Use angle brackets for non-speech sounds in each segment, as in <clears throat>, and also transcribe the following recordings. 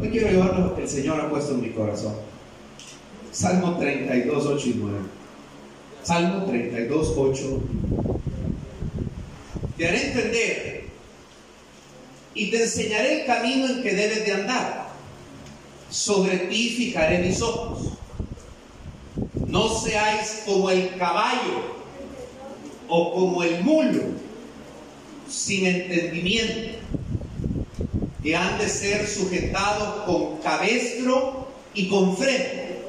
Hoy quiero llevar lo que el Señor ha puesto en mi corazón. Salmo 32, 8 y 9. Salmo 32, 8. Te haré entender y te enseñaré el camino en que debes de andar. Sobre ti fijaré mis ojos. No seáis como el caballo o como el mulo, sin entendimiento, que han de ser sujetados con cabestro y con frente,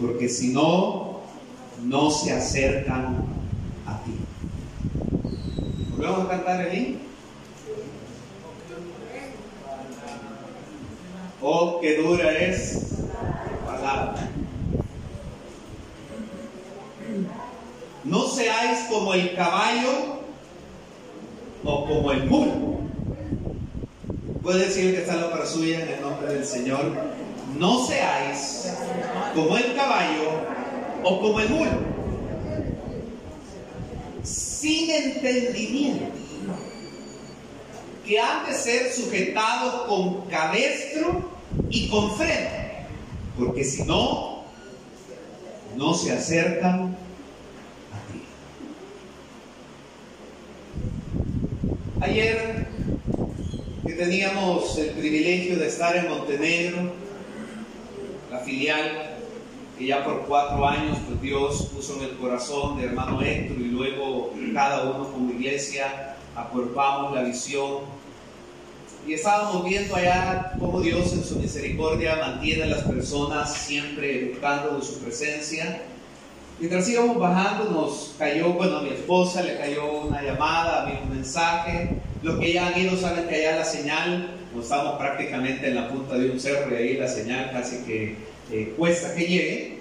porque si no, no se acercan a ti. ¿Volvemos a cantar el himno? Oh, qué dura es la palabra. No seáis como el caballo o como el mulo. Puede decir que está la para suya en el nombre del Señor. No seáis como el caballo o como el mulo. Sin entendimiento. Que han de ser sujetados con cabestro y con freno. Porque si no, no se acercan Ayer que teníamos el privilegio de estar en Montenegro, la filial que ya por cuatro años pues Dios puso en el corazón de hermano Héctor y luego cada uno como iglesia acuerpamos la visión. Y estábamos viendo allá cómo Dios en su misericordia mantiene a las personas siempre buscando de su presencia Mientras íbamos bajando nos cayó, bueno, a mi esposa le cayó una llamada, a mí un mensaje. Los que ya han ido saben que allá la señal, estamos prácticamente en la punta de un cerro y ahí la señal casi que eh, cuesta que llegue.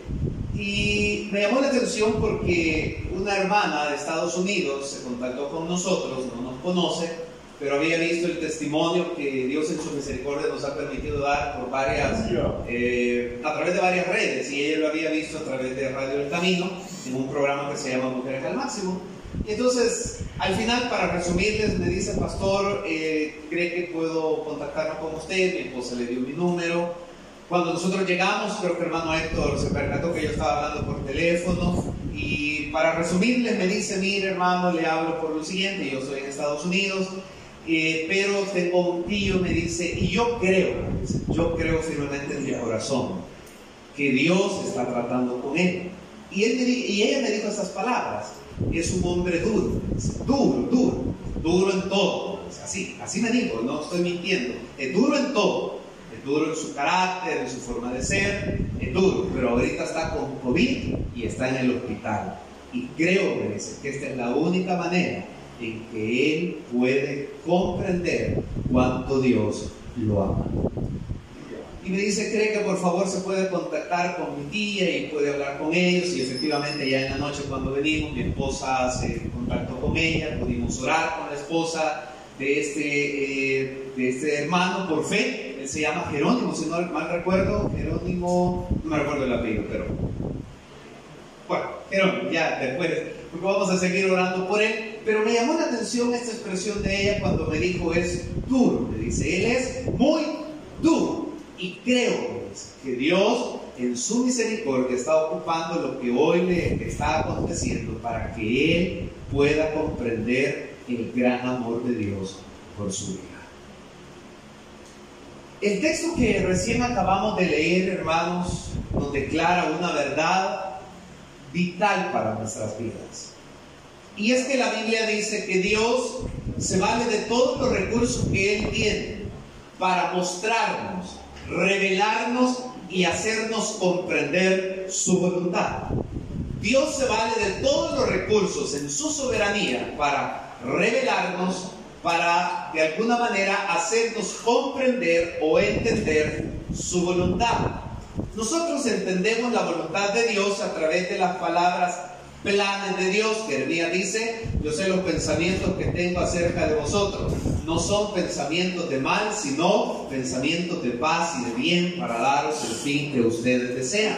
Y me llamó la atención porque una hermana de Estados Unidos se contactó con nosotros, no nos conoce, pero había visto el testimonio que Dios en su misericordia nos ha permitido dar por varias, eh, a través de varias redes, y ella lo había visto a través de Radio El Camino, en un programa que se llama Mujeres al Máximo. Y entonces, al final, para resumirles, me dice, pastor, eh, ¿cree que puedo contactarme con usted? Mi esposa le dio mi número. Cuando nosotros llegamos, creo que hermano Héctor se percató que yo estaba hablando por teléfono. Y para resumirles, me dice, mire hermano, le hablo por lo siguiente, yo estoy en Estados Unidos, eh, pero tengo un tío, me dice, y yo creo, yo creo firmemente en mi corazón, que Dios está tratando con él. Y, él y ella me dijo estas palabras, es un hombre duro, duro, duro, duro en todo. Así, así me dijo, no estoy mintiendo, es duro en todo. Es duro en su carácter, en su forma de ser, es duro, pero ahorita está con COVID y está en el hospital. Y creo, me dice, que esta es la única manera en que él puede comprender cuánto Dios lo ama. Y me dice, cree que por favor se puede contactar con mi tía y puede hablar con ellos. Y efectivamente ya en la noche cuando venimos, mi esposa se contactó con ella, pudimos orar con la esposa de este, eh, de este hermano por fe. Él se llama Jerónimo, si no mal recuerdo. Jerónimo, no me recuerdo el apellido, pero... Bueno, Jerónimo, ya después, vamos a seguir orando por él. Pero me llamó la atención esta expresión de ella cuando me dijo es duro. Me dice, él es muy duro. Y creo que Dios en su misericordia está ocupando lo que hoy le está aconteciendo para que él pueda comprender el gran amor de Dios por su vida. El texto que recién acabamos de leer, hermanos, nos declara una verdad vital para nuestras vidas. Y es que la Biblia dice que Dios se vale de todos los recursos que Él tiene para mostrarnos, revelarnos y hacernos comprender su voluntad. Dios se vale de todos los recursos en su soberanía para revelarnos, para de alguna manera hacernos comprender o entender su voluntad. Nosotros entendemos la voluntad de Dios a través de las palabras planes de Dios, que Jeremías dice, yo sé los pensamientos que tengo acerca de vosotros. No son pensamientos de mal, sino pensamientos de paz y de bien para daros el fin que ustedes desean.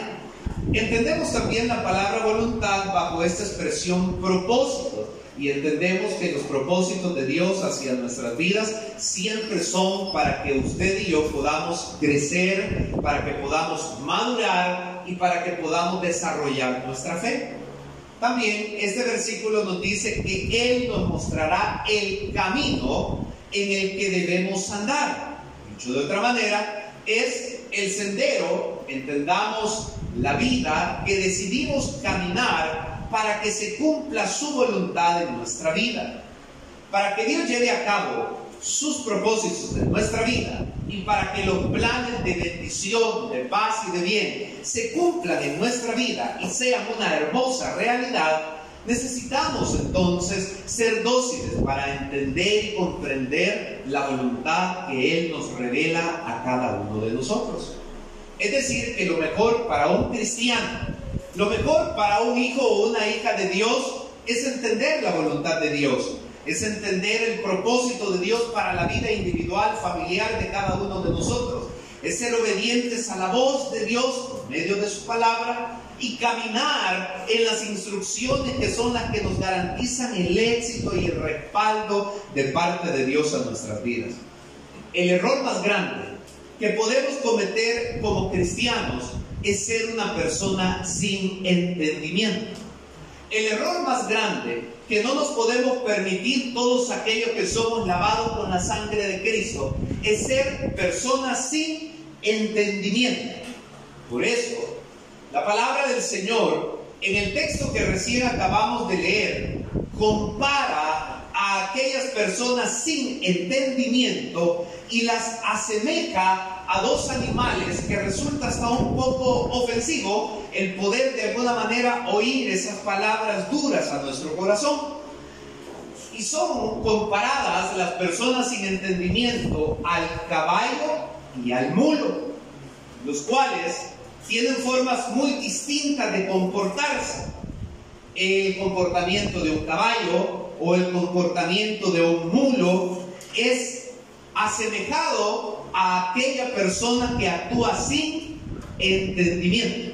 Entendemos también la palabra voluntad bajo esta expresión propósito. Y entendemos que los propósitos de Dios hacia nuestras vidas siempre son para que usted y yo podamos crecer, para que podamos madurar y para que podamos desarrollar nuestra fe. También este versículo nos dice que Él nos mostrará el camino en el que debemos andar. Dicho de otra manera, es el sendero, entendamos la vida que decidimos caminar para que se cumpla su voluntad en nuestra vida, para que Dios lleve a cabo sus propósitos en nuestra vida y para que los planes de bendición, de paz y de bien se cumplan en nuestra vida y sean una hermosa realidad, necesitamos entonces ser dóciles para entender y comprender la voluntad que Él nos revela a cada uno de nosotros. Es decir, que lo mejor para un cristiano lo mejor para un hijo o una hija de Dios es entender la voluntad de Dios, es entender el propósito de Dios para la vida individual, familiar de cada uno de nosotros, es ser obedientes a la voz de Dios por medio de su palabra y caminar en las instrucciones que son las que nos garantizan el éxito y el respaldo de parte de Dios a nuestras vidas. El error más grande que podemos cometer como cristianos es ser una persona sin entendimiento. El error más grande que no nos podemos permitir todos aquellos que somos lavados con la sangre de Cristo es ser personas sin entendimiento. Por eso, la palabra del Señor en el texto que recién acabamos de leer compara a aquellas personas sin entendimiento y las asemeja a dos animales que resulta hasta un poco ofensivo el poder de alguna manera oír esas palabras duras a nuestro corazón. Y son comparadas las personas sin entendimiento al caballo y al mulo, los cuales tienen formas muy distintas de comportarse. El comportamiento de un caballo o el comportamiento de un mulo es asemejado a aquella persona que actúa sin entendimiento.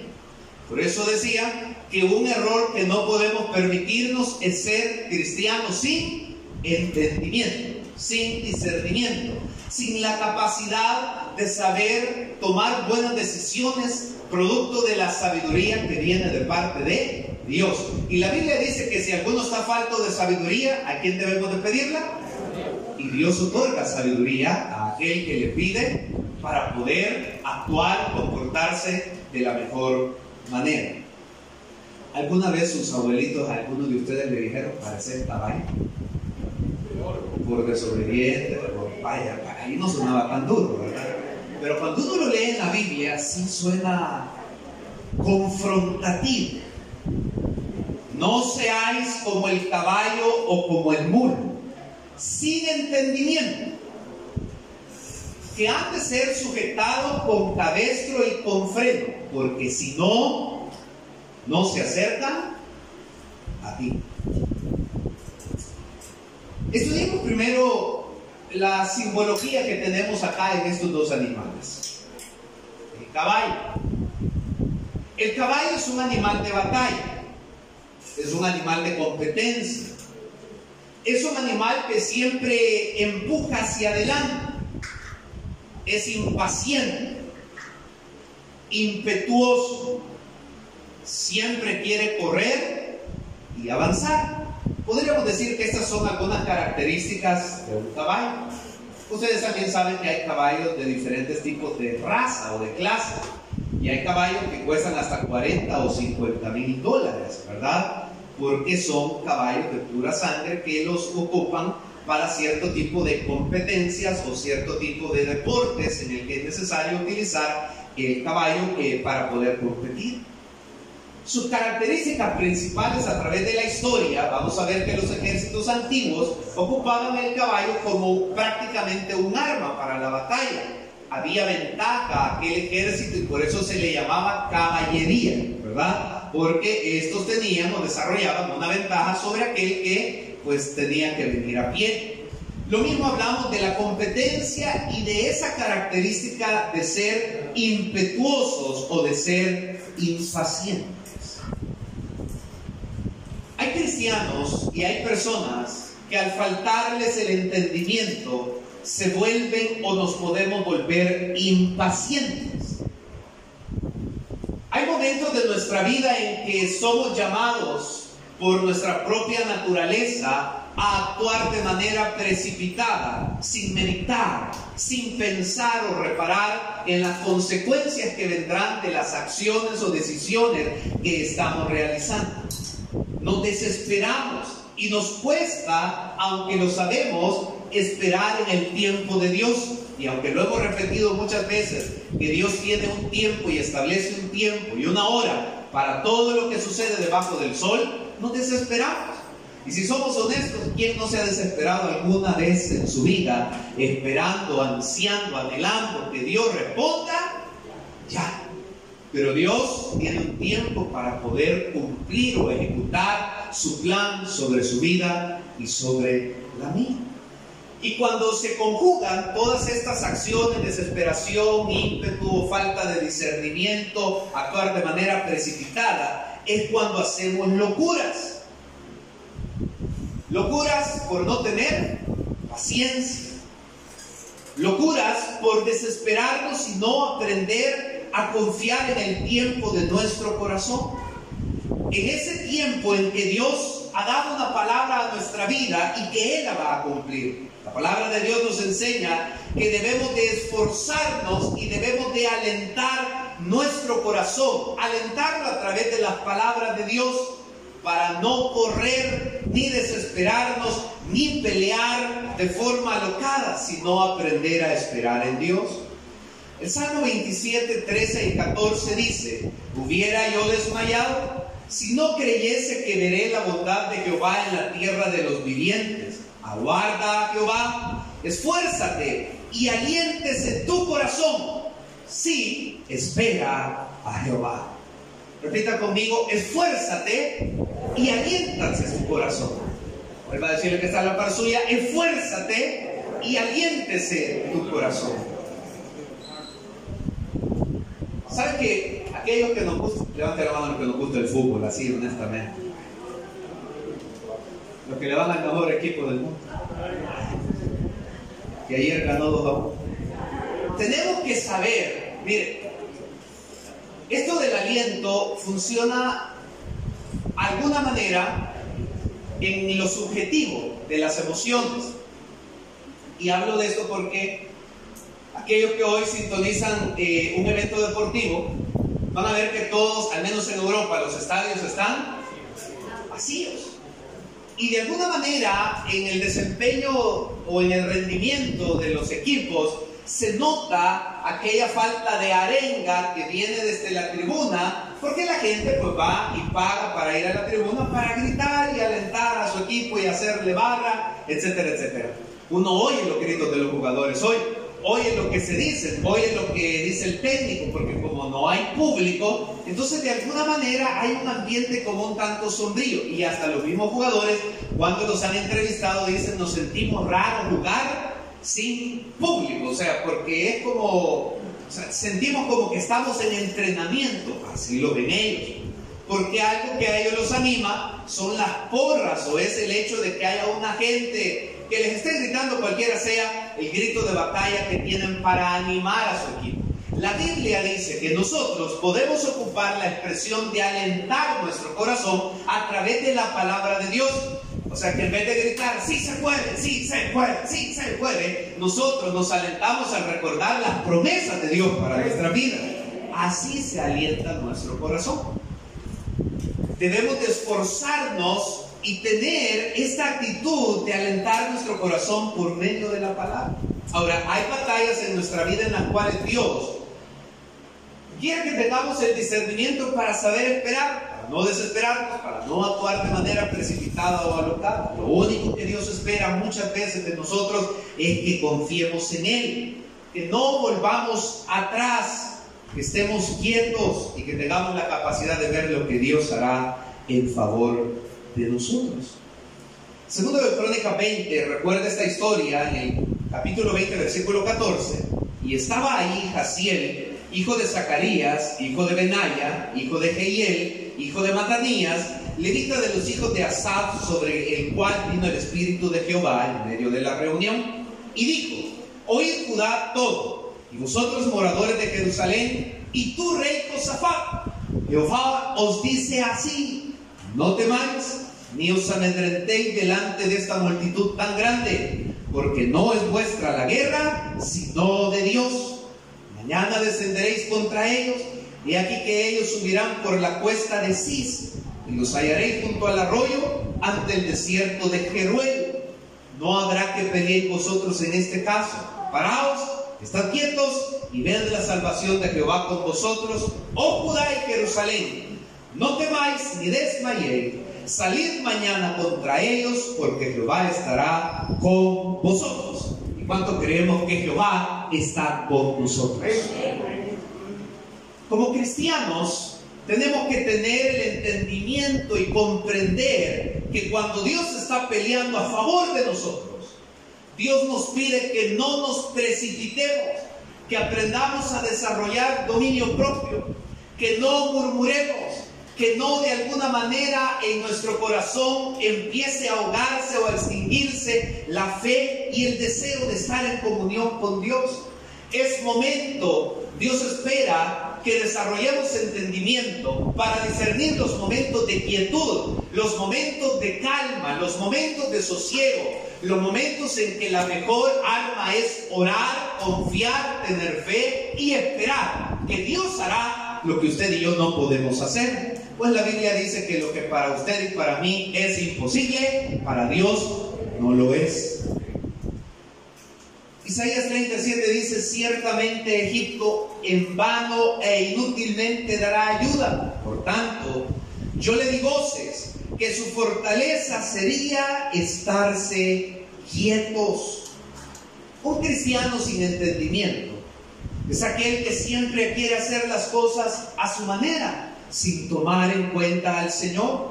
Por eso decía que un error que no podemos permitirnos es ser cristianos sin entendimiento, sin discernimiento, sin la capacidad de saber tomar buenas decisiones producto de la sabiduría que viene de parte de Dios. Y la Biblia dice que si alguno está falto de sabiduría, ¿a quién debemos de pedirla? Y Dios otorga sabiduría a aquel que le pide para poder actuar, comportarse de la mejor manera. ¿Alguna vez sus abuelitos, algunos de ustedes le dijeron parecer caballo? Por desobediente, por vaya, ahí no sonaba tan duro, ¿verdad? Pero cuando uno lo lee en la Biblia, sí suena confrontativo. No seáis como el caballo o como el mulo sin entendimiento, que han de ser sujetados con cabestro y con freno, porque si no, no se acercan a ti. Estudiemos primero la simbología que tenemos acá en estos dos animales. El caballo. El caballo es un animal de batalla, es un animal de competencia es un animal que siempre empuja hacia adelante, es impaciente, impetuoso, siempre quiere correr y avanzar. Podríamos decir que estas son algunas características de un caballo. Ustedes también saben que hay caballos de diferentes tipos de raza o de clase. Y hay caballos que cuestan hasta 40 o 50 mil dólares, ¿verdad? Porque son caballos de pura sangre que los ocupan para cierto tipo de competencias o cierto tipo de deportes en el que es necesario utilizar el caballo para poder competir. Sus características principales a través de la historia, vamos a ver que los ejércitos antiguos ocupaban el caballo como prácticamente un arma para la batalla. Había ventaja aquel ejército y por eso se le llamaba caballería, ¿verdad? Porque estos tenían o desarrollaban una ventaja sobre aquel que pues tenía que venir a pie. Lo mismo hablamos de la competencia y de esa característica de ser impetuosos o de ser impacientes. Hay cristianos y hay personas que al faltarles el entendimiento se vuelven o nos podemos volver impacientes. Hay momentos de nuestra vida en que somos llamados por nuestra propia naturaleza a actuar de manera precipitada, sin meditar, sin pensar o reparar en las consecuencias que vendrán de las acciones o decisiones que estamos realizando. Nos desesperamos y nos cuesta, aunque lo sabemos, esperar en el tiempo de Dios. Y aunque lo hemos repetido muchas veces, que Dios tiene un tiempo y establece un tiempo y una hora para todo lo que sucede debajo del sol, nos desesperamos. Y si somos honestos, ¿quién no se ha desesperado alguna vez en su vida esperando, ansiando, anhelando que Dios responda? Ya. Pero Dios tiene un tiempo para poder cumplir o ejecutar su plan sobre su vida y sobre la mía. Y cuando se conjugan todas estas acciones, desesperación, ímpetu, falta de discernimiento, actuar de manera precipitada, es cuando hacemos locuras. Locuras por no tener paciencia. Locuras por desesperarnos y no aprender a confiar en el tiempo de nuestro corazón. En ese tiempo en que Dios ha dado una palabra a nuestra vida y que Él la va a cumplir. La palabra de Dios nos enseña que debemos de esforzarnos y debemos de alentar nuestro corazón, alentarlo a través de las palabras de Dios para no correr ni desesperarnos ni pelear de forma alocada, sino aprender a esperar en Dios. El Salmo 27, 13 y 14 dice, hubiera yo desmayado si no creyese que veré la bondad de Jehová en la tierra de los vivientes. Aguarda a Jehová, esfuérzate y aliéntese tu corazón. Sí, espera a Jehová. Repita conmigo, esfuérzate y aliéntase su corazón. Vuelva a decirle que está en la par suya, esfuérzate y aliéntese tu corazón. ¿Sabe que aquellos que nos gusta, levante la mano los que nos gusta el fútbol, así honestamente? Los que le van al mejor equipo del mundo. Que ayer ganó 2 a 1. Tenemos que saber, mire, esto del aliento funciona de alguna manera en lo subjetivo de las emociones. Y hablo de esto porque aquellos que hoy sintonizan eh, un evento deportivo van a ver que todos, al menos en Europa, los estadios están vacíos. Y de alguna manera en el desempeño o en el rendimiento de los equipos se nota aquella falta de arenga que viene desde la tribuna, porque la gente pues va y paga para ir a la tribuna para gritar y alentar a su equipo y hacerle barra, etcétera, etcétera. Uno oye los gritos de los jugadores, hoy oye lo que se dice, oye lo que dice el técnico, porque como no hay público, entonces de alguna manera hay un ambiente como un tanto sombrío. Y hasta los mismos jugadores, cuando los han entrevistado, dicen, nos sentimos raros jugar sin público, o sea, porque es como, sentimos como que estamos en entrenamiento, así lo ven ellos, porque algo que a ellos los anima son las porras o es el hecho de que haya una gente que les esté gritando cualquiera sea el grito de batalla que tienen para animar a su equipo. La Biblia dice que nosotros podemos ocupar la expresión de alentar nuestro corazón a través de la palabra de Dios. O sea que en vez de gritar, sí se puede, sí se puede, sí se puede, nosotros nos alentamos al recordar las promesas de Dios para nuestra vida. Así se alienta nuestro corazón. Debemos de esforzarnos y tener esta actitud de alentar nuestro corazón por medio de la palabra. Ahora, hay batallas en nuestra vida en las cuales Dios quiere que tengamos el discernimiento para saber esperar no desesperarnos, para no actuar de manera precipitada o alocada. Lo único que Dios espera muchas veces de nosotros es que confiemos en Él, que no volvamos atrás, que estemos quietos y que tengamos la capacidad de ver lo que Dios hará en favor de nosotros. Segundo de Crónica 20, recuerda esta historia en el capítulo 20, versículo 14. Y estaba ahí Jaciel, hijo de Zacarías, hijo de Benaya, hijo de Jehiel, hijo de Matanías, levita de los hijos de Asaf, sobre el cual vino el Espíritu de Jehová en medio de la reunión, y dijo, oíd Judá todo, y vosotros moradores de Jerusalén, y tú rey Josafat, Jehová os dice así, no temáis, ni os amedrentéis delante de esta multitud tan grande, porque no es vuestra la guerra, sino de Dios. Mañana descenderéis contra ellos, y aquí que ellos subirán por la cuesta de Cis, y los hallaréis junto al arroyo ante el desierto de Jeruel. No habrá que pedir vosotros en este caso. Paraos, estad quietos y ved la salvación de Jehová con vosotros, oh Judá y Jerusalén. No temáis ni desmayéis salid mañana contra ellos, porque Jehová estará con vosotros. ¿Y cuánto creemos que Jehová está con nosotros? Como cristianos, tenemos que tener el entendimiento y comprender que cuando Dios está peleando a favor de nosotros, Dios nos pide que no nos precipitemos, que aprendamos a desarrollar dominio propio, que no murmuremos, que no de alguna manera en nuestro corazón empiece a ahogarse o a extinguirse la fe y el deseo de estar en comunión con Dios. Es momento, Dios espera que desarrollemos entendimiento para discernir los momentos de quietud, los momentos de calma, los momentos de sosiego, los momentos en que la mejor alma es orar, confiar, tener fe y esperar que Dios hará lo que usted y yo no podemos hacer. Pues la Biblia dice que lo que para usted y para mí es imposible, para Dios no lo es. Isaías 37 dice, ciertamente Egipto en vano e inútilmente dará ayuda. Por tanto, yo le digo voces que su fortaleza sería estarse quietos. Un cristiano sin entendimiento es aquel que siempre quiere hacer las cosas a su manera sin tomar en cuenta al Señor.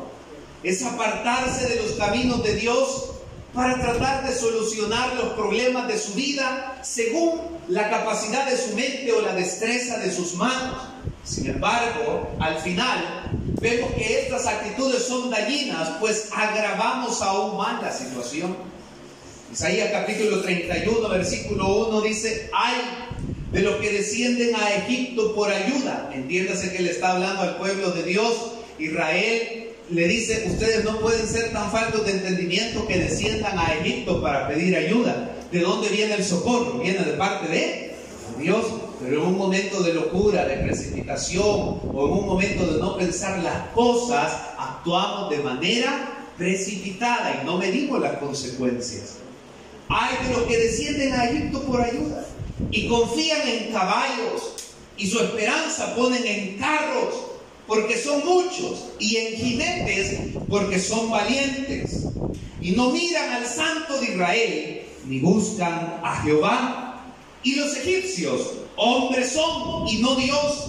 Es apartarse de los caminos de Dios para tratar de solucionar los problemas de su vida según la capacidad de su mente o la destreza de sus manos. Sin embargo, al final vemos que estas actitudes son dañinas, pues agravamos aún más la situación. Isaías capítulo 31, versículo 1 dice, ay de los que descienden a Egipto por ayuda. Entiéndase que le está hablando al pueblo de Dios. Israel le dice, ustedes no pueden ser tan faltos de entendimiento que desciendan a Egipto para pedir ayuda. ¿De dónde viene el socorro? Viene de parte de Dios. Pero en un momento de locura, de precipitación o en un momento de no pensar las cosas, actuamos de manera precipitada y no medimos las consecuencias. Hay de los que descienden a Egipto por ayuda y confían en caballos y su esperanza ponen en carros porque son muchos y en jinetes porque son valientes y no miran al santo de Israel ni buscan a Jehová. Y los egipcios, hombres son y no Dios,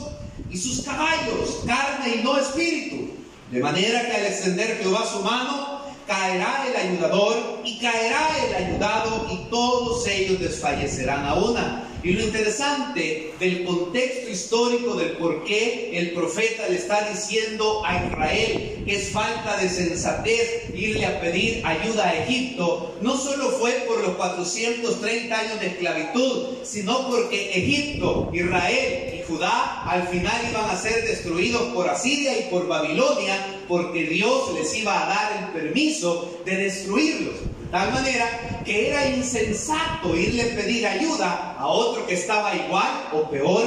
y sus caballos, carne y no espíritu. De manera que al extender Jehová su mano, caerá el ayudador y caerá el ayudado y todos ellos desfallecerán a una. Y lo interesante del contexto histórico del por qué el profeta le está diciendo a Israel que es falta de sensatez irle a pedir ayuda a Egipto, no solo fue por los 430 años de esclavitud, sino porque Egipto, Israel y Judá al final iban a ser destruidos por Asiria y por Babilonia, porque Dios les iba a dar el permiso de destruirlos tal manera que era insensato irle a pedir ayuda a otro que estaba igual o peor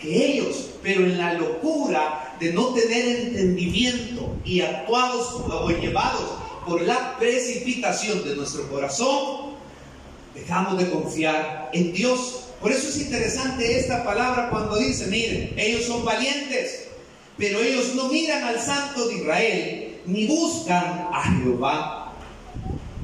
que ellos. Pero en la locura de no tener entendimiento y actuados o llevados por la precipitación de nuestro corazón, dejamos de confiar en Dios. Por eso es interesante esta palabra cuando dice, miren, ellos son valientes, pero ellos no miran al Santo de Israel ni buscan a Jehová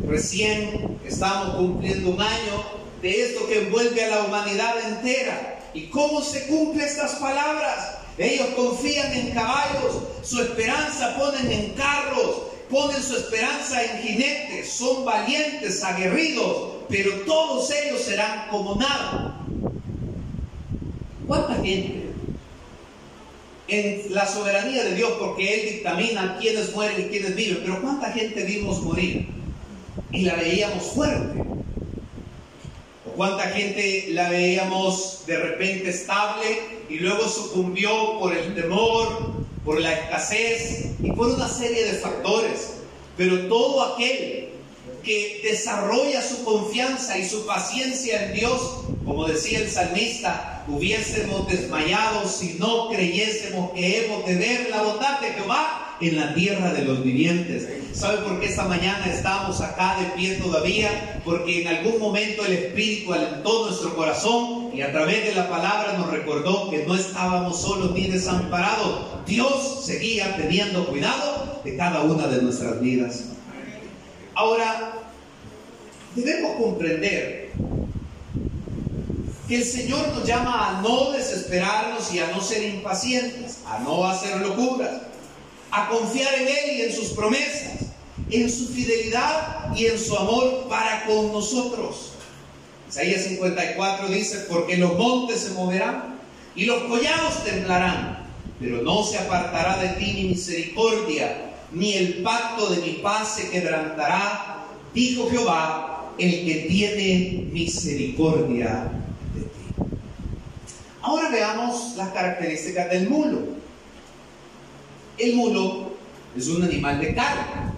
Recién estamos cumpliendo un año de esto que envuelve a la humanidad entera. ¿Y cómo se cumplen estas palabras? Ellos confían en caballos, su esperanza ponen en carros, ponen su esperanza en jinetes, son valientes, aguerridos, pero todos ellos serán como nada. ¿Cuánta gente en la soberanía de Dios porque Él dictamina quiénes mueren y quiénes viven. Pero ¿cuánta gente vimos morir? Y la veíamos fuerte. ¿O cuánta gente la veíamos de repente estable y luego sucumbió por el temor, por la escasez y por una serie de factores? Pero todo aquel que desarrolla su confianza y su paciencia en Dios, como decía el salmista, hubiésemos desmayado si no creyésemos que hemos de ver la bondad de Jehová en la tierra de los vivientes. ¿Sabe por qué esta mañana estamos acá de pie todavía? Porque en algún momento el Espíritu alentó nuestro corazón y a través de la palabra nos recordó que no estábamos solos ni desamparados. Dios seguía teniendo cuidado de cada una de nuestras vidas. Ahora, debemos comprender que el Señor nos llama a no desesperarnos y a no ser impacientes, a no hacer locuras, a confiar en Él y en sus promesas, en su fidelidad y en su amor para con nosotros. Isaías 54 dice, porque los montes se moverán y los collados temblarán, pero no se apartará de ti mi misericordia, ni el pacto de mi paz se quebrantará, dijo Jehová, el que tiene misericordia de ti. Ahora veamos las características del mulo. El mulo es un animal de carga.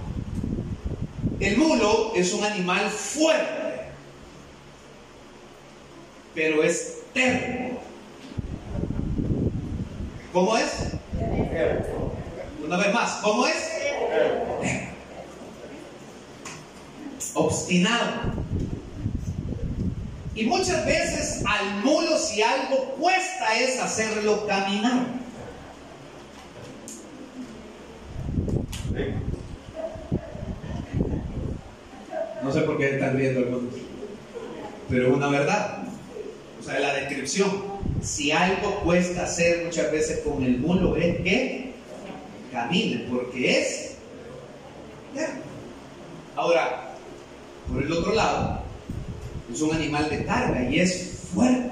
El mulo es un animal fuerte, pero es terco. ¿Cómo es? Una vez más, ¿cómo es? Obstinado. Y muchas veces al mulo si algo cuesta es hacerlo caminar. No sé por qué están riendo algunos, pero es una verdad. O sea, la descripción. Si algo cuesta hacer muchas veces con el mulo es que camine, porque es. Ahora, por el otro lado, es un animal de carga y es fuerte,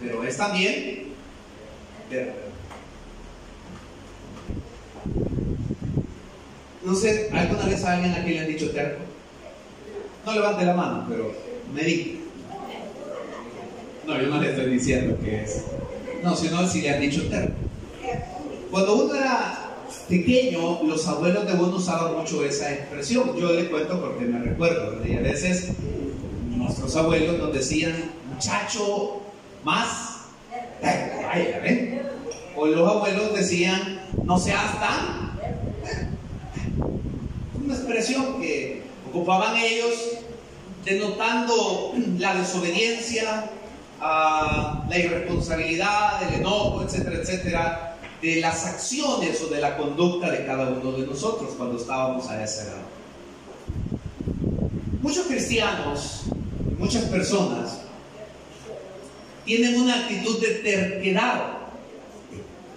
pero es también No sé, ¿alguna vez a alguien aquí le han dicho terco? No levante la mano, pero me di. No, yo no le estoy diciendo que es. No, sino si le han dicho terco. Cuando uno era pequeño, los abuelos de uno usaban mucho esa expresión. Yo le cuento porque me recuerdo, y a veces nuestros abuelos nos decían, muchacho, más, O los abuelos decían, no seas tan. Una expresión que ocupaban ellos denotando la desobediencia, la irresponsabilidad, el enojo, etcétera, etcétera, de las acciones o de la conducta de cada uno de nosotros cuando estábamos a esa edad. Muchos cristianos, muchas personas, tienen una actitud de terquedad.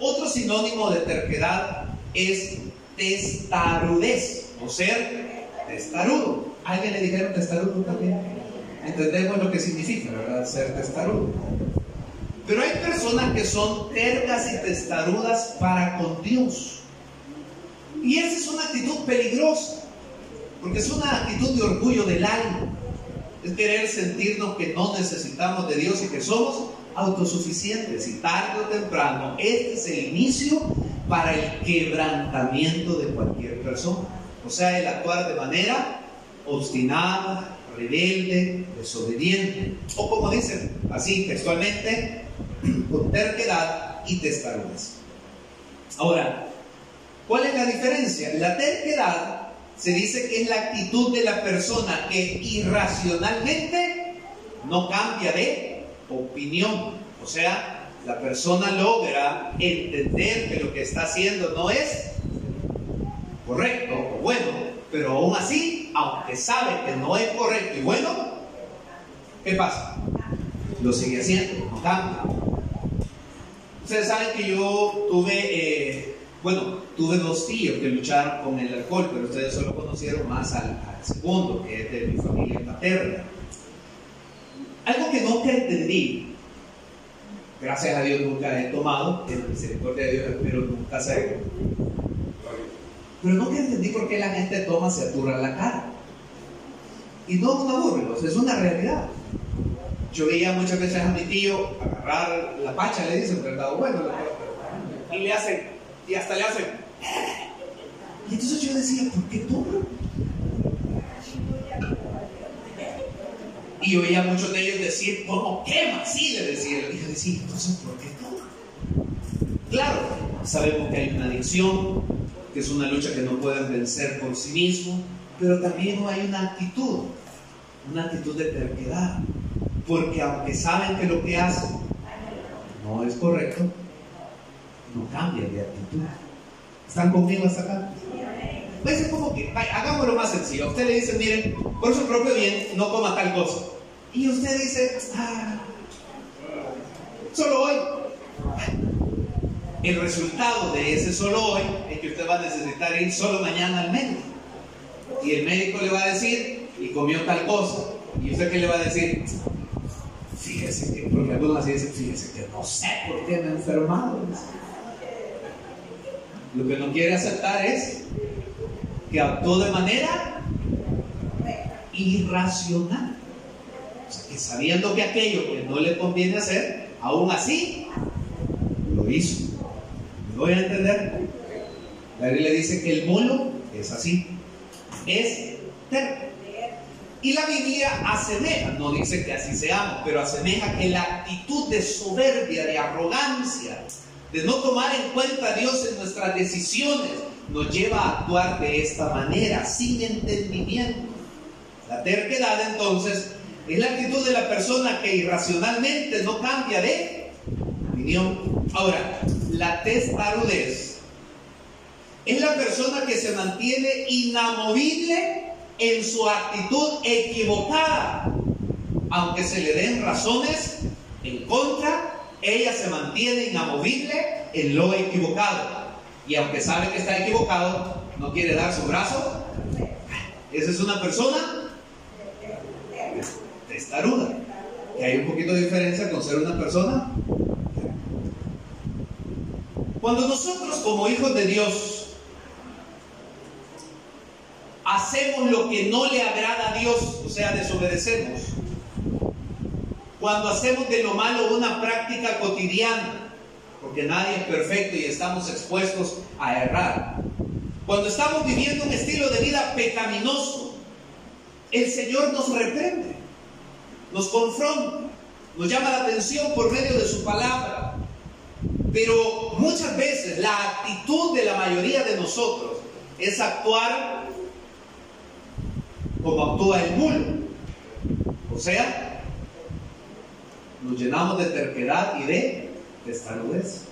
Otro sinónimo de terquedad es testarudez, o ser testarudo. ¿Alguien le dijeron testarudo también? Entendemos lo que significa. Ser testarudo. Pero hay personas que son tercas y testarudas para con Dios. Y esa es una actitud peligrosa, porque es una actitud de orgullo del alma. Es querer sentirnos que no necesitamos de Dios y que somos autosuficientes. Y tarde o temprano, este es el inicio para el quebrantamiento de cualquier persona. O sea, el actuar de manera obstinada, rebelde, desobediente. O como dicen así textualmente, <clears throat> con terquedad y testarudez. Ahora, ¿cuál es la diferencia? La terquedad se dice que es la actitud de la persona que irracionalmente no cambia de opinión. O sea, la persona logra entender que lo que está haciendo no es correcto o bueno, pero aún así, aunque sabe que no es correcto y bueno, ¿qué pasa? Lo sigue haciendo, no cambia. Ustedes saben que yo tuve, eh, bueno, tuve dos tíos que lucharon con el alcohol, pero ustedes solo conocieron más al, segundo, que es de mi familia paterna. Algo que nunca entendí Gracias a Dios nunca he tomado, en misericordia de Dios espero nunca hacerlo. Pero nunca entendí por qué la gente toma, se aturra la cara. Y no es una burla, es una realidad. Yo veía muchas veces a mi tío agarrar la pacha, le dicen, ¿verdad? Bueno, y le hacen, y hasta le hacen. Y entonces yo decía, ¿por qué toma? Y oía a muchos de ellos decir, ¿cómo quema? Sí, le decía. Y yo decía, entonces, ¿por qué toma? Claro, sabemos que hay una adicción, que es una lucha que no pueden vencer por sí mismo, pero también hay una actitud, una actitud de terquedad, porque aunque saben que lo que hacen no es correcto, no cambian de actitud. ¿Están conmigo hasta acá? Pues es como hagámoslo más sencillo. usted le dice, miren, por su propio bien, no coma tal cosa. Y usted dice, ah, solo hoy. El resultado de ese solo hoy va a necesitar ir solo mañana al médico. Y el médico le va a decir, y comió tal cosa. Y usted qué le va a decir, fíjese que, porque algunos dicen, fíjese que no sé por qué me he enfermado. Lo que no quiere aceptar es que actuó de manera irracional. Que sabiendo que aquello que no le conviene hacer, aún así lo hizo. ¿Me voy a entender? La Biblia dice que el mulo es así, es terco. Y la Biblia asemeja, no dice que así seamos, pero asemeja que la actitud de soberbia, de arrogancia, de no tomar en cuenta a Dios en nuestras decisiones, nos lleva a actuar de esta manera, sin entendimiento. La terquedad entonces es la actitud de la persona que irracionalmente no cambia de opinión. Ahora, la testarudez es la persona que se mantiene inamovible en su actitud equivocada. Aunque se le den razones en contra, ella se mantiene inamovible en lo equivocado. Y aunque sabe que está equivocado, no quiere dar su brazo. Esa es una persona testaruda. Que hay un poquito de diferencia con ser una persona. Cuando nosotros como hijos de Dios hacemos lo que no le agrada a Dios, o sea, desobedecemos, cuando hacemos de lo malo una práctica cotidiana, porque nadie es perfecto y estamos expuestos a errar. Cuando estamos viviendo un estilo de vida pecaminoso, el Señor nos reprende, nos confronta, nos llama la atención por medio de su palabra. Pero muchas veces la actitud de la mayoría de nosotros es actuar como actúa el mulo. O sea, nos llenamos de terquedad y de testarudez.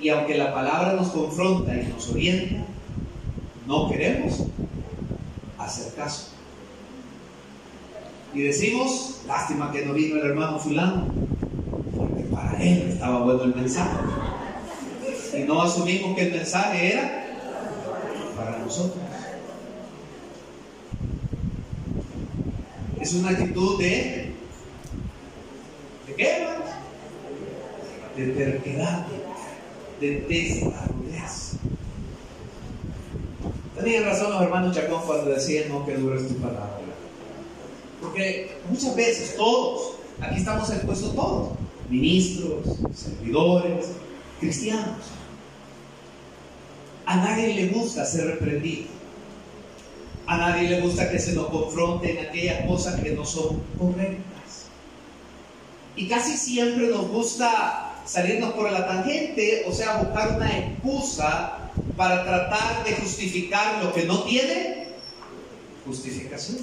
Y aunque la palabra nos confronta y nos orienta, no queremos hacer caso. Y decimos, lástima que no vino el hermano fulano, porque para él estaba bueno el mensaje. Y no asumimos que el mensaje era para nosotros. Es una actitud de qué, De terquedad, de testarudez. Tenían razón los hermanos Chacón cuando decían no que dures tu palabra. Porque muchas veces todos, aquí estamos expuestos todos, ministros, servidores, cristianos. A nadie le gusta ser reprendido. A nadie le gusta que se nos confronten aquellas cosas que no son correctas. Y casi siempre nos gusta salirnos por la tangente, o sea, buscar una excusa para tratar de justificar lo que no tiene justificación.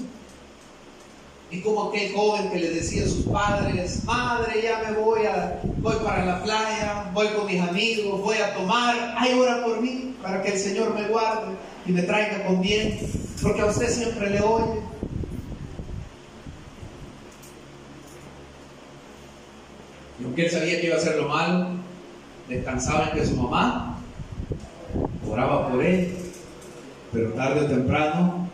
Y como aquel joven que le decía a sus padres, madre, ya me voy, a, voy para la playa, voy con mis amigos, voy a tomar, hay hora por mí, para que el Señor me guarde y me traiga con bien, porque a usted siempre le oye. Y aunque él sabía que iba a hacer lo malo, descansaba en que su mamá oraba por él, pero tarde o temprano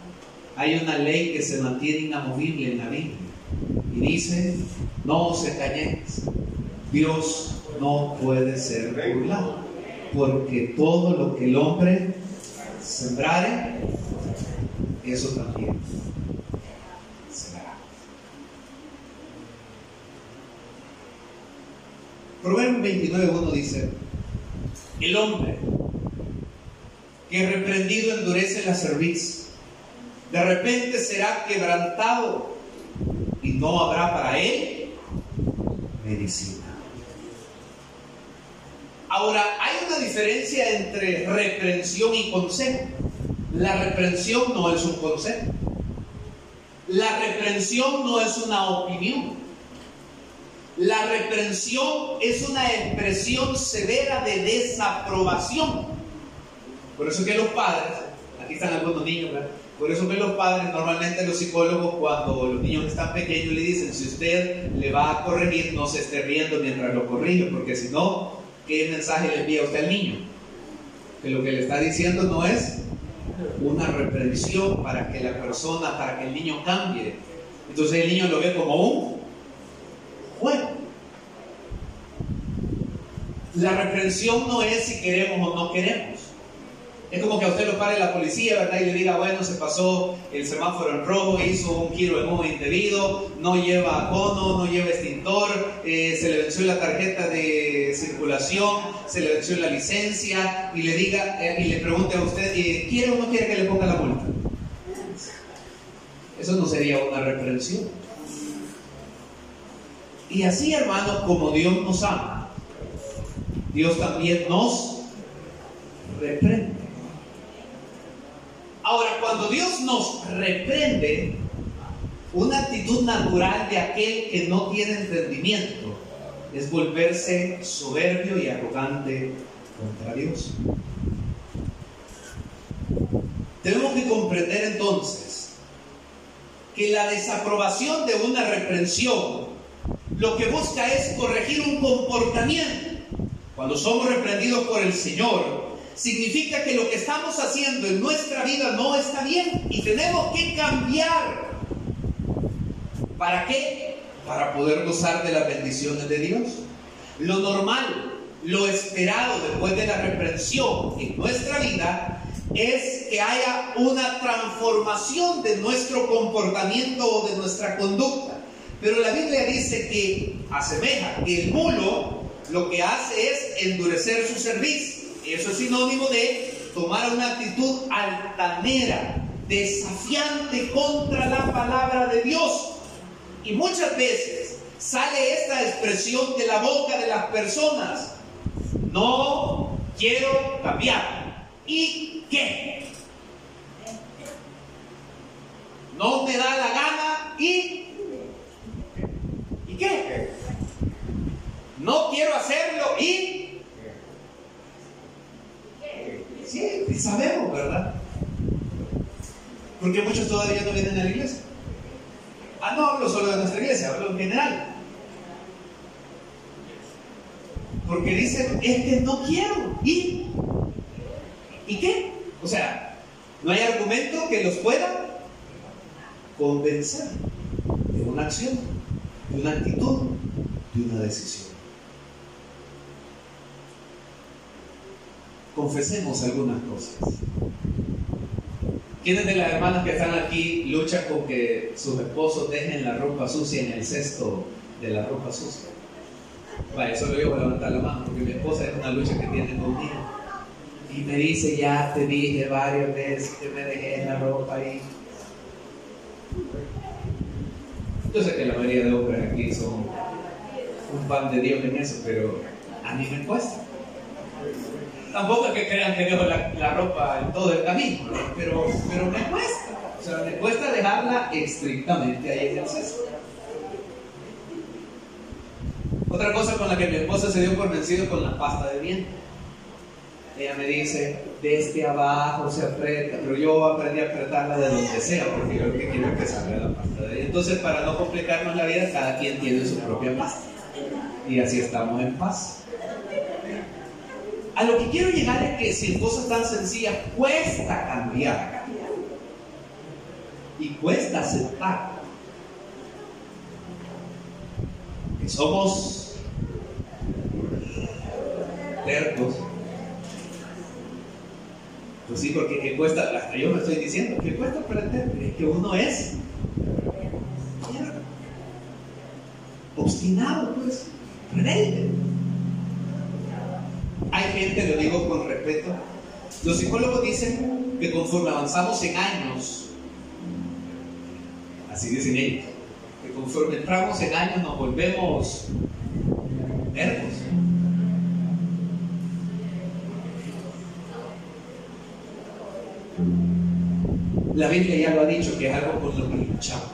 hay una ley que se mantiene inamovible en la Biblia y dice, no os engañéis, Dios no puede ser burlado, porque todo lo que el hombre sembrare, eso también será. Proverbios 29.1 dice, el hombre que reprendido endurece la cerviz, de repente será quebrantado y no habrá para él medicina. Ahora, hay una diferencia entre reprensión y consejo. La reprensión no es un consejo. La reprensión no es una opinión. La reprensión es una expresión severa de desaprobación. Por eso que los padres, aquí están algunos niños. Por eso que los padres, normalmente los psicólogos, cuando los niños están pequeños, le dicen, si usted le va a corregir, no se esté riendo mientras lo corrige, porque si no, ¿qué mensaje le envía usted al niño? Que lo que le está diciendo no es una reprensión para que la persona, para que el niño cambie. Entonces el niño lo ve como un juego. La reprensión no es si queremos o no queremos. Es como que a usted lo pare la policía, ¿verdad? Y le diga, bueno, se pasó el semáforo en rojo, hizo un giro de modo indebido, no lleva cono, no lleva extintor, eh, se le venció la tarjeta de circulación, se le venció la licencia, y le diga, eh, y le pregunte a usted, eh, ¿quiere o no quiere que le ponga la multa? Eso no sería una reprensión. Y así, hermanos, como Dios nos ama, Dios también nos reprende. Ahora, cuando Dios nos reprende, una actitud natural de aquel que no tiene entendimiento es volverse soberbio y arrogante contra Dios. Tenemos que comprender entonces que la desaprobación de una reprensión lo que busca es corregir un comportamiento. Cuando somos reprendidos por el Señor, significa que lo que estamos haciendo en nuestra vida no está bien y tenemos que cambiar. ¿Para qué? Para poder gozar de las bendiciones de Dios. Lo normal, lo esperado después de la reprensión en nuestra vida es que haya una transformación de nuestro comportamiento o de nuestra conducta. Pero la Biblia dice que asemeja que el mulo lo que hace es endurecer su servicio eso es sinónimo de tomar una actitud altanera, desafiante contra la palabra de Dios. Y muchas veces sale esta expresión de la boca de las personas. No quiero cambiar. ¿Y qué? No me da la gana y... ¿Y qué? No quiero hacerlo y... Sí, sabemos, ¿verdad? Porque muchos todavía no vienen a la iglesia. Ah, no hablo solo de nuestra iglesia, hablo en general. Porque dicen, es que no quiero. ¿Y? ¿Y qué? O sea, no hay argumento que los pueda convencer de una acción, de una actitud, de una decisión. Confesemos algunas cosas. ¿Quiénes de las hermanas que están aquí luchan con que sus esposos dejen la ropa sucia en el cesto de la ropa sucia? Vale, solo yo voy a levantar la mano porque mi esposa es una lucha que tiene conmigo. Y me dice, ya te dije varias veces que me dejé la ropa ahí. Yo sé que la mayoría de hombres aquí son un pan de Dios en eso, pero a mí me cuesta. Tampoco es que crean que dejo la, ropa en todo el camino, pero, pero me cuesta. O sea, me cuesta dejarla estrictamente ahí en el cesto. Otra cosa con la que mi esposa se dio por vencido con la pasta de dientes. Ella me dice, desde abajo se aprieta, pero yo aprendí a apretarla de donde sea, porque yo lo que quiero es que salga la pasta de. Entonces, para no complicarnos la vida, cada quien tiene su propia pasta. Y así estamos en paz. A lo que quiero llegar es que si cosas tan sencillas cuesta cambiar y cuesta aceptar que somos tercos. Pues sí, porque que cuesta, hasta yo me estoy diciendo, que cuesta aprender, es que uno es obstinado, pues, rebelde. Hay gente, lo digo con respeto, los psicólogos dicen que conforme avanzamos en años, así dicen ellos, que conforme entramos en años nos volvemos nervos. La Biblia ya lo ha dicho que es algo con lo que luchamos.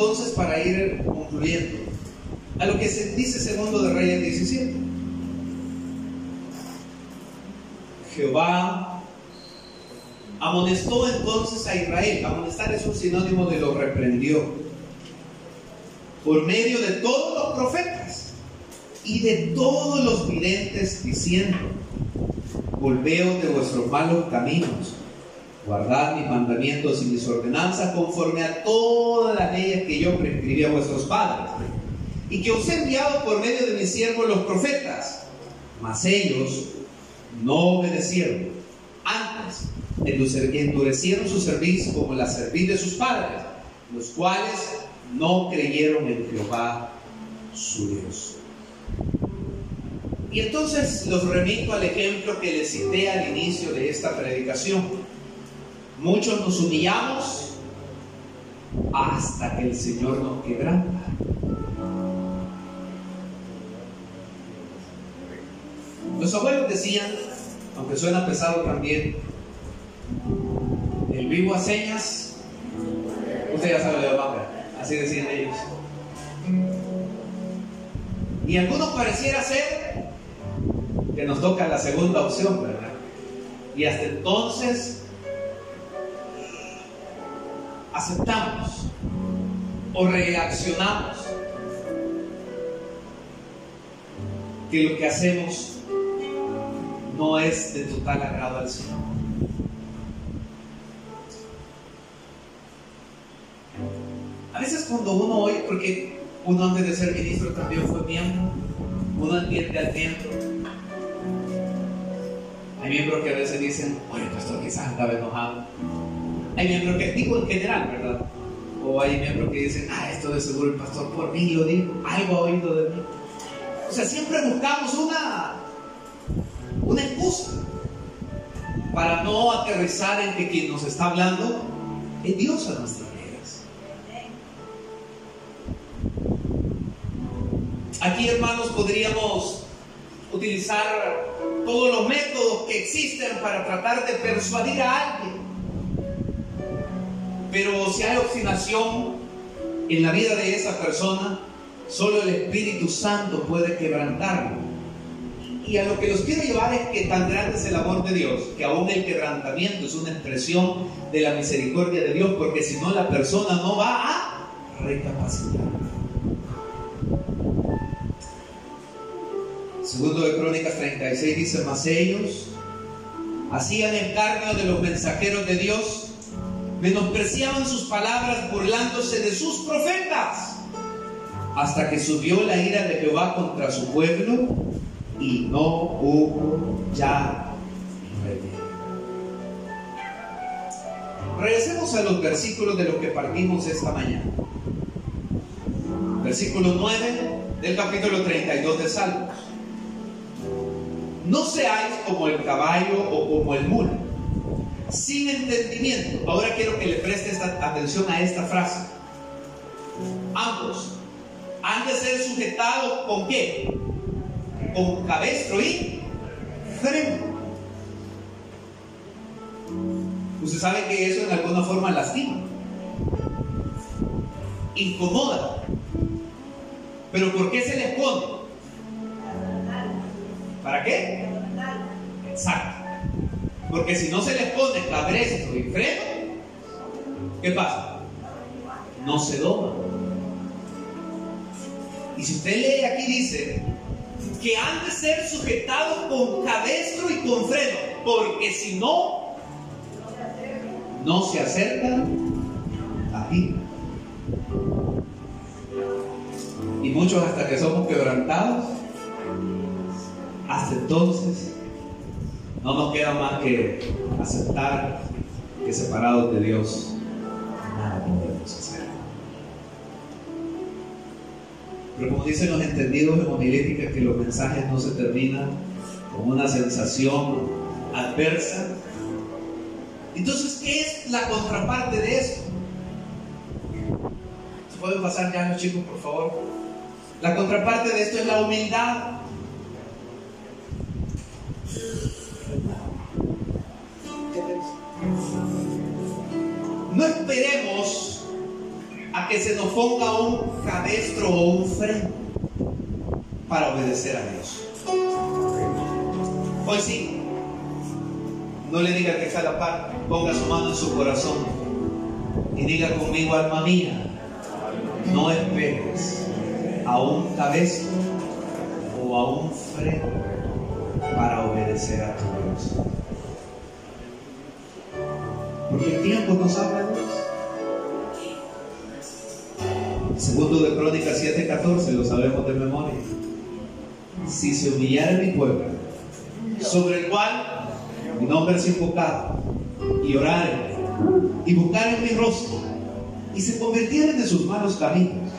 Entonces para ir concluyendo a lo que se dice segundo de Reyes 17. Jehová amonestó entonces a Israel. Amonestar es un sinónimo de lo reprendió. Por medio de todos los profetas y de todos los videntes diciendo, volveos de vuestros malos caminos, guardad mis mandamientos y mis ordenanzas conforme a todas las leyes que yo prescribí a vuestros padres, y que os he enviado por medio de mis siervos los profetas, mas ellos no obedecieron. Antes, endurecieron su servicio como la serviz de sus padres, los cuales no creyeron en Jehová su Dios. Y entonces los remito al ejemplo que les cité al inicio de esta predicación. Muchos nos humillamos hasta que el Señor nos quebranta. Los abuelos decían, aunque suena pesado también, el vivo a señas, usted ya sabe de la así decían ellos. Y algunos pareciera ser que nos toca la segunda opción, ¿verdad? Y hasta entonces aceptamos o reaccionamos que lo que hacemos no es de total agrado al Señor. A veces cuando uno oye, porque uno antes de ser ministro también fue miembro. Uno entiende al miembro. Hay miembros que a veces dicen, oye, pastor quizás estaba enojado. Hay miembros que, digo en general, ¿verdad? O hay miembros que dicen, ah, esto de seguro el pastor por mí lo dijo, algo ha oído de mí. O sea, siempre buscamos una, una excusa para no aterrizar en que quien nos está hablando es Dios a nuestra Aquí, hermanos, podríamos utilizar todos los métodos que existen para tratar de persuadir a alguien. Pero si hay obstinación en la vida de esa persona, solo el Espíritu Santo puede quebrantarlo. Y a lo que los quiero llevar es que tan grande es el amor de Dios, que aún el quebrantamiento es una expresión de la misericordia de Dios, porque si no la persona no va a recapacitar. Segundo de Crónicas 36 dice, más ellos hacían encargo de los mensajeros de Dios, menospreciaban sus palabras burlándose de sus profetas, hasta que subió la ira de Jehová contra su pueblo y no hubo ya remedio. Regresemos a los versículos de los que partimos esta mañana. Versículo 9 del capítulo 32 de Salmos. No seáis como el caballo o como el mulo, sin entendimiento. Ahora quiero que le prestes atención a esta frase. Ambos han de ser sujetados con qué? Con cabestro y freno. Usted sabe que eso en alguna forma lastima, incomoda. Pero ¿por qué se les pone? ¿Para qué? Exacto. Porque si no se les pone cabresto y freno, ¿qué pasa? No se doma. Y si usted lee aquí dice que han de ser sujetados con cabestro y con freno, porque si no, no se acercan a ti. y muchos hasta que somos quebrantados, hasta entonces no nos queda más que aceptar que separados de Dios nada podemos hacer. Pero como dicen los entendidos en homilítica que los mensajes no se terminan con una sensación adversa. Entonces, ¿qué es la contraparte de esto? ¿Se pueden pasar ya los chicos, por favor? La contraparte de esto es la humildad. Que se nos ponga un cabestro o un freno para obedecer a Dios. Hoy sí, no le diga que está a la par, ponga su mano en su corazón y diga conmigo, alma mía, no esperes a un cabestro o a un freno para obedecer a tu Dios. Porque el tiempo nos habla de Dios. Segundo de Crónicas 7:14, lo sabemos de memoria. Si se humillara mi pueblo, sobre el cual mi nombre es invocado, y oraren, y buscaren mi rostro, y se convirtieren de sus malos caminos,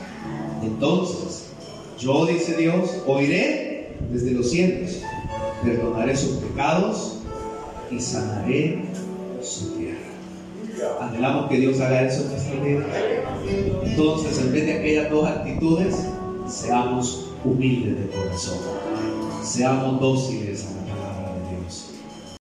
entonces yo, dice Dios, oiré desde los cielos, perdonaré sus pecados y sanaré su tierra. Anhelamos que Dios haga eso en nuestra vida. Entonces, en vez de aquellas dos actitudes, seamos humildes de corazón. Seamos dóciles a